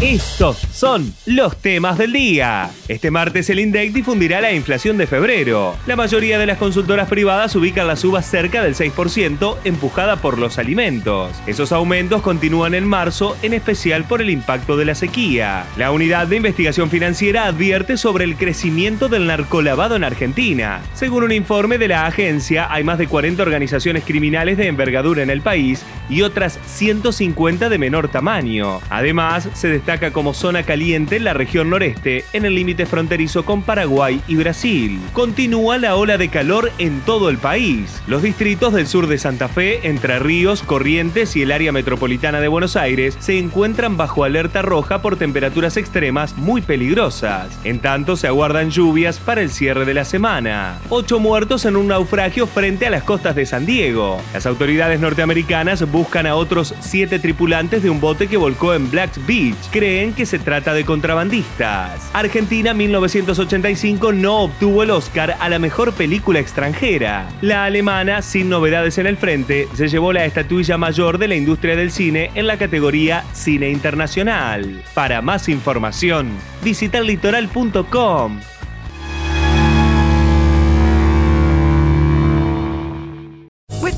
Estos son los temas del día. Este martes el INDEC difundirá la inflación de febrero. La mayoría de las consultoras privadas ubican las uvas cerca del 6%, empujada por los alimentos. Esos aumentos continúan en marzo, en especial por el impacto de la sequía. La Unidad de Investigación Financiera advierte sobre el crecimiento del narcolavado en Argentina. Según un informe de la agencia, hay más de 40 organizaciones criminales de envergadura en el país y otras 150 de menor tamaño. Además, se destaca como zona caliente en la región noreste, en el límite fronterizo con Paraguay y Brasil. Continúa la ola de calor en todo el país. Los distritos del sur de Santa Fe, Entre Ríos, Corrientes y el área metropolitana de Buenos Aires se encuentran bajo alerta roja por temperaturas extremas muy peligrosas. En tanto, se aguardan lluvias para el cierre de la semana. Ocho muertos en un naufragio frente a las costas de San Diego. Las autoridades norteamericanas buscan a otros siete tripulantes de un bote que volcó en Black Beach. Creen que se trata de contrabandistas. Argentina 1985 no obtuvo el Oscar a la mejor película extranjera. La alemana, sin novedades en el frente, se llevó la estatuilla mayor de la industria del cine en la categoría Cine Internacional. Para más información, visita litoral.com.